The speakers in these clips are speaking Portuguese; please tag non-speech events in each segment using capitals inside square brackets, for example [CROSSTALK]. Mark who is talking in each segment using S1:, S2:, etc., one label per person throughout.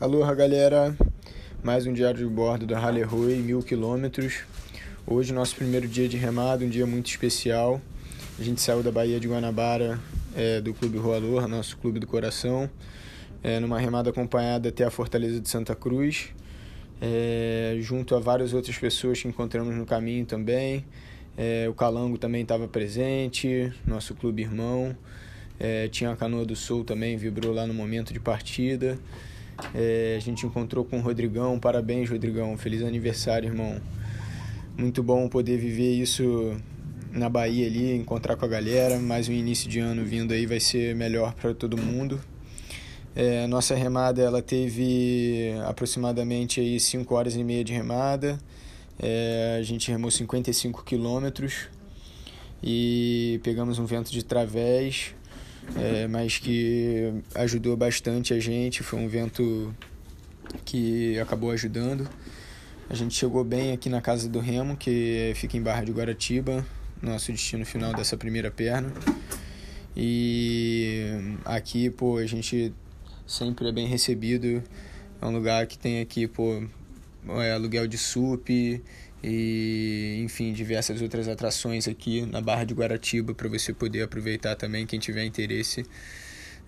S1: Aloha galera, mais um diário de bordo da Halle Roy, mil quilômetros. Hoje nosso primeiro dia de remada, um dia muito especial. A gente saiu da Baía de Guanabara, é, do Clube Rua Aloha, nosso clube do coração, é, numa remada acompanhada até a Fortaleza de Santa Cruz, é, junto a várias outras pessoas que encontramos no caminho também. É, o Calango também estava presente, nosso clube irmão. É, tinha a Canoa do Sul também, vibrou lá no momento de partida. É, a gente encontrou com o Rodrigão, parabéns Rodrigão, feliz aniversário, irmão. Muito bom poder viver isso na Bahia ali, encontrar com a galera. Mais um início de ano vindo aí vai ser melhor para todo mundo. É, nossa remada ela teve aproximadamente aí 5 horas e meia de remada. É, a gente remou 55 quilômetros e pegamos um vento de través é, mas que ajudou bastante a gente. Foi um vento que acabou ajudando. A gente chegou bem aqui na casa do Remo, que fica em Barra de Guaratiba, nosso destino final dessa primeira perna. E aqui, pô, a gente sempre é bem recebido. É um lugar que tem aqui, pô, é, aluguel de sup e enfim diversas outras atrações aqui na Barra de Guaratiba para você poder aproveitar também quem tiver interesse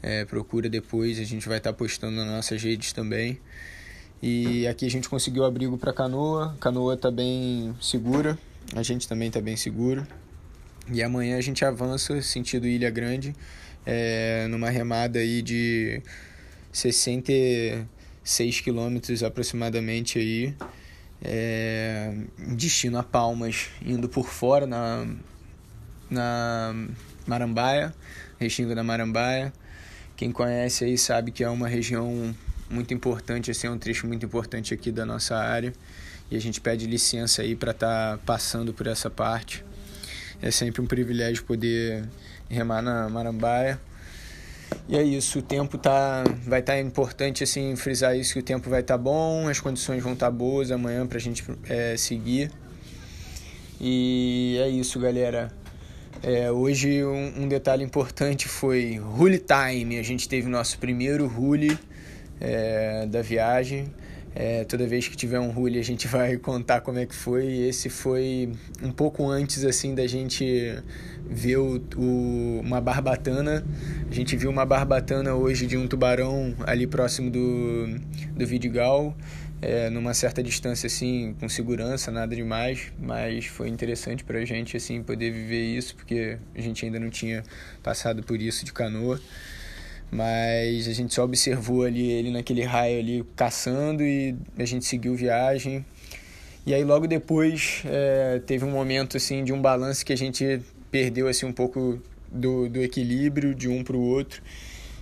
S1: é, procura depois a gente vai estar tá postando nas nossas redes também. E aqui a gente conseguiu abrigo para canoa canoa está bem segura a gente também está bem seguro. E amanhã a gente avança sentido Ilha Grande é, numa remada aí de 66 quilômetros aproximadamente aí é, destino a Palmas, indo por fora na, na Marambaia, Restinga da Marambaia. Quem conhece aí sabe que é uma região muito importante, assim, é um trecho muito importante aqui da nossa área. E a gente pede licença aí para estar tá passando por essa parte. É sempre um privilégio poder remar na Marambaia. E é isso, o tempo tá, vai estar tá importante assim frisar isso que o tempo vai estar tá bom, as condições vão estar tá boas amanhã para a gente é, seguir. E é isso, galera. É, hoje um, um, detalhe importante foi Rule Time. A gente teve nosso primeiro Rule é, da viagem. É, toda vez que tiver um rule a gente [LAUGHS] vai contar como é que foi. Esse foi um pouco antes assim da gente ver o, o, uma barbatana. A gente viu uma barbatana hoje de um tubarão ali próximo do, do Vidigal, é, numa certa distância assim, com segurança, nada demais, mas foi interessante para a gente assim poder viver isso porque a gente ainda não tinha passado por isso de canoa mas a gente só observou ali ele naquele raio ali caçando e a gente seguiu viagem. E aí logo depois é, teve um momento assim de um balanço que a gente perdeu assim um pouco do, do equilíbrio de um para o outro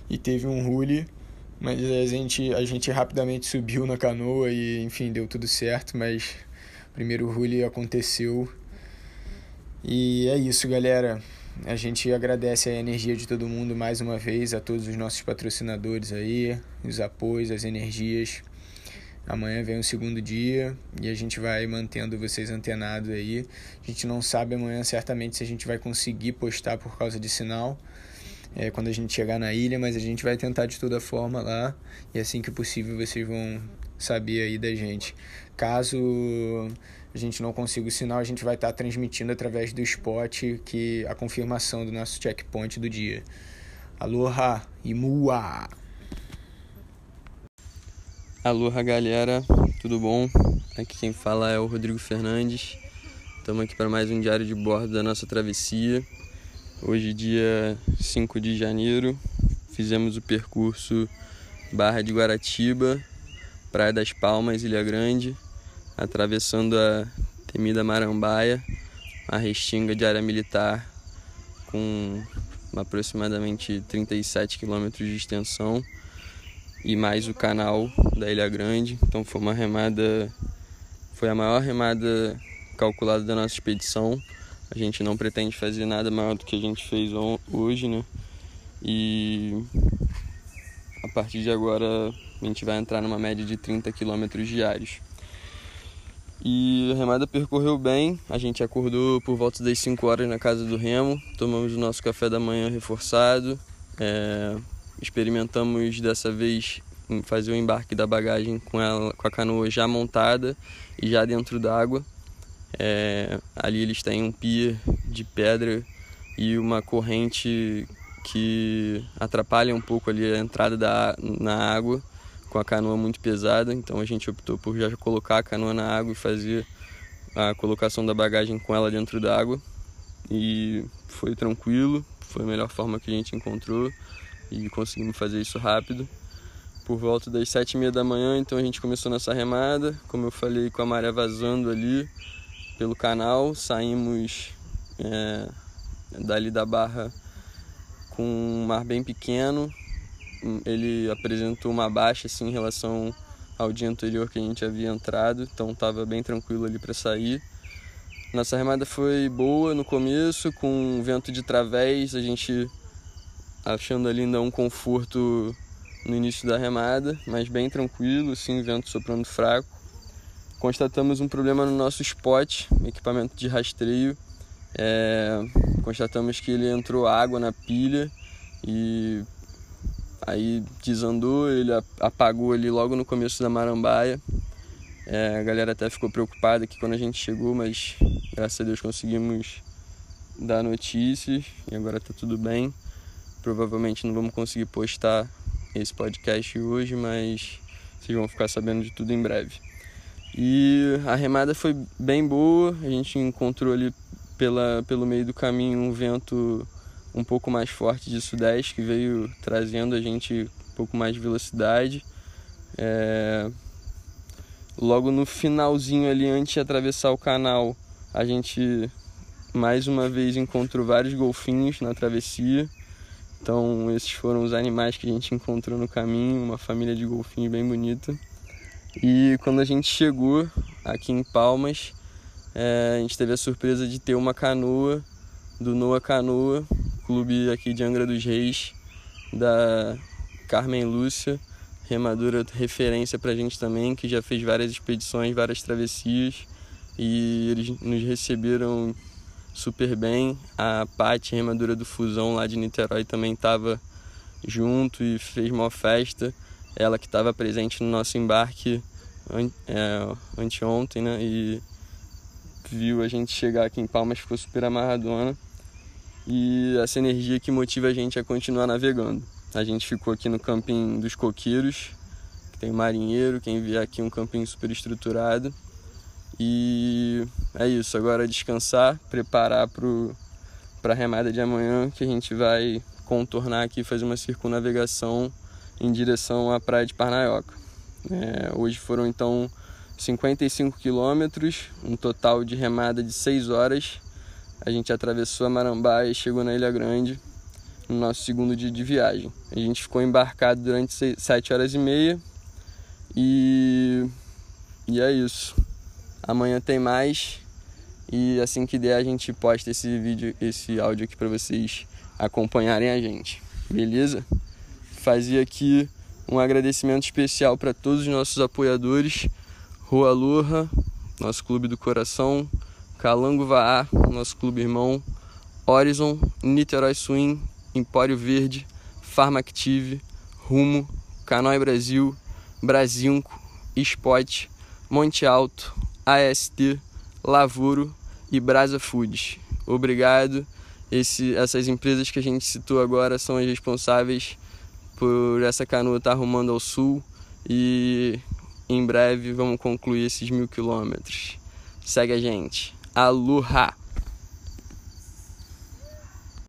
S1: e teve um rule, mas a gente a gente rapidamente subiu na canoa e enfim deu tudo certo, mas o primeiro rule aconteceu. E é isso, galera. A gente agradece a energia de todo mundo mais uma vez, a todos os nossos patrocinadores aí, os apoios, as energias. Amanhã vem o segundo dia e a gente vai mantendo vocês antenados aí. A gente não sabe amanhã certamente se a gente vai conseguir postar por causa de sinal. É, quando a gente chegar na ilha, mas a gente vai tentar de toda forma lá e assim que possível vocês vão saber aí da gente. Caso a gente não consiga o sinal, a gente vai estar transmitindo através do spot que a confirmação do nosso checkpoint do dia. Aloha e mua!
S2: Aloha galera, tudo bom? Aqui quem fala é o Rodrigo Fernandes. Estamos aqui para mais um diário de bordo da nossa travessia. Hoje, dia 5 de janeiro, fizemos o percurso Barra de Guaratiba, Praia das Palmas, Ilha Grande atravessando a temida Marambaia, a restinga de área militar com aproximadamente 37 quilômetros de extensão e mais o canal da Ilha Grande. Então foi uma remada, foi a maior remada calculada da nossa expedição. A gente não pretende fazer nada maior do que a gente fez hoje, né? E a partir de agora a gente vai entrar numa média de 30 quilômetros diários. E a remada percorreu bem, a gente acordou por volta das 5 horas na casa do Remo, tomamos o nosso café da manhã reforçado, é, experimentamos dessa vez fazer o embarque da bagagem com, ela, com a canoa já montada e já dentro d'água. É, ali eles têm um pier de pedra e uma corrente que atrapalha um pouco ali a entrada da, na água com a canoa muito pesada, então a gente optou por já colocar a canoa na água e fazer a colocação da bagagem com ela dentro da água. E foi tranquilo, foi a melhor forma que a gente encontrou e conseguimos fazer isso rápido. Por volta das sete e meia da manhã, então a gente começou nossa remada, como eu falei, com a maré vazando ali pelo canal, saímos é, dali da barra com um mar bem pequeno. Ele apresentou uma baixa assim, em relação ao dia anterior que a gente havia entrado, então estava bem tranquilo ali para sair. Nossa remada foi boa no começo, com vento de través, a gente achando ali ainda um conforto no início da remada, mas bem tranquilo, sim, vento soprando fraco. Constatamos um problema no nosso spot, equipamento de rastreio. É, constatamos que ele entrou água na pilha e aí desandou, ele apagou ali logo no começo da marambaia. É, a galera até ficou preocupada aqui quando a gente chegou, mas graças a Deus conseguimos dar notícias e agora tá tudo bem. Provavelmente não vamos conseguir postar esse podcast hoje, mas vocês vão ficar sabendo de tudo em breve. E a remada foi bem boa, a gente encontrou ali pela, pelo meio do caminho um vento um pouco mais forte de sudeste que veio trazendo a gente um pouco mais de velocidade. É... Logo no finalzinho ali, antes de atravessar o canal, a gente mais uma vez encontrou vários golfinhos na travessia. Então, esses foram os animais que a gente encontrou no caminho, uma família de golfinhos bem bonita. E quando a gente chegou aqui em Palmas, é, a gente teve a surpresa de ter uma canoa do Noa Canoa, clube aqui de Angra dos Reis, da Carmen Lúcia, remadora referência pra gente também, que já fez várias expedições, várias travessias e eles nos receberam super bem. A Paty, remadora do Fusão lá de Niterói, também estava junto e fez uma festa. Ela que estava presente no nosso embarque é, anteontem, né? E viu a gente chegar aqui em Palmas, ficou super amarradona. E essa energia que motiva a gente a continuar navegando. A gente ficou aqui no camping dos coqueiros, que tem marinheiro, quem vier aqui um camping super estruturado. E é isso, agora descansar, preparar para a remada de amanhã, que a gente vai contornar aqui, fazer uma circunnavegação em direção à praia de Parnaioca. É, hoje foram então 55 quilômetros, um total de remada de 6 horas. A gente atravessou a Marambá e chegou na Ilha Grande no nosso segundo dia de viagem. A gente ficou embarcado durante 7 horas e meia e, e é isso. Amanhã tem mais e assim que der a gente posta esse vídeo, esse áudio aqui para vocês acompanharem a gente. Beleza? Fazia aqui um agradecimento especial para todos os nossos apoiadores Rua Lurra, nosso clube do coração, Calango Vaá, nosso clube irmão, Horizon, Niterói Swing, Empório Verde, Farmactive, Rumo, Canói Brasil, Brasinco, Spot, Monte Alto, AST, Lavuro e Brasa Foods. Obrigado. Esse, essas empresas que a gente citou agora são as responsáveis por essa canoa estar rumando ao sul e em breve vamos concluir esses mil quilômetros. Segue a gente. Aloha!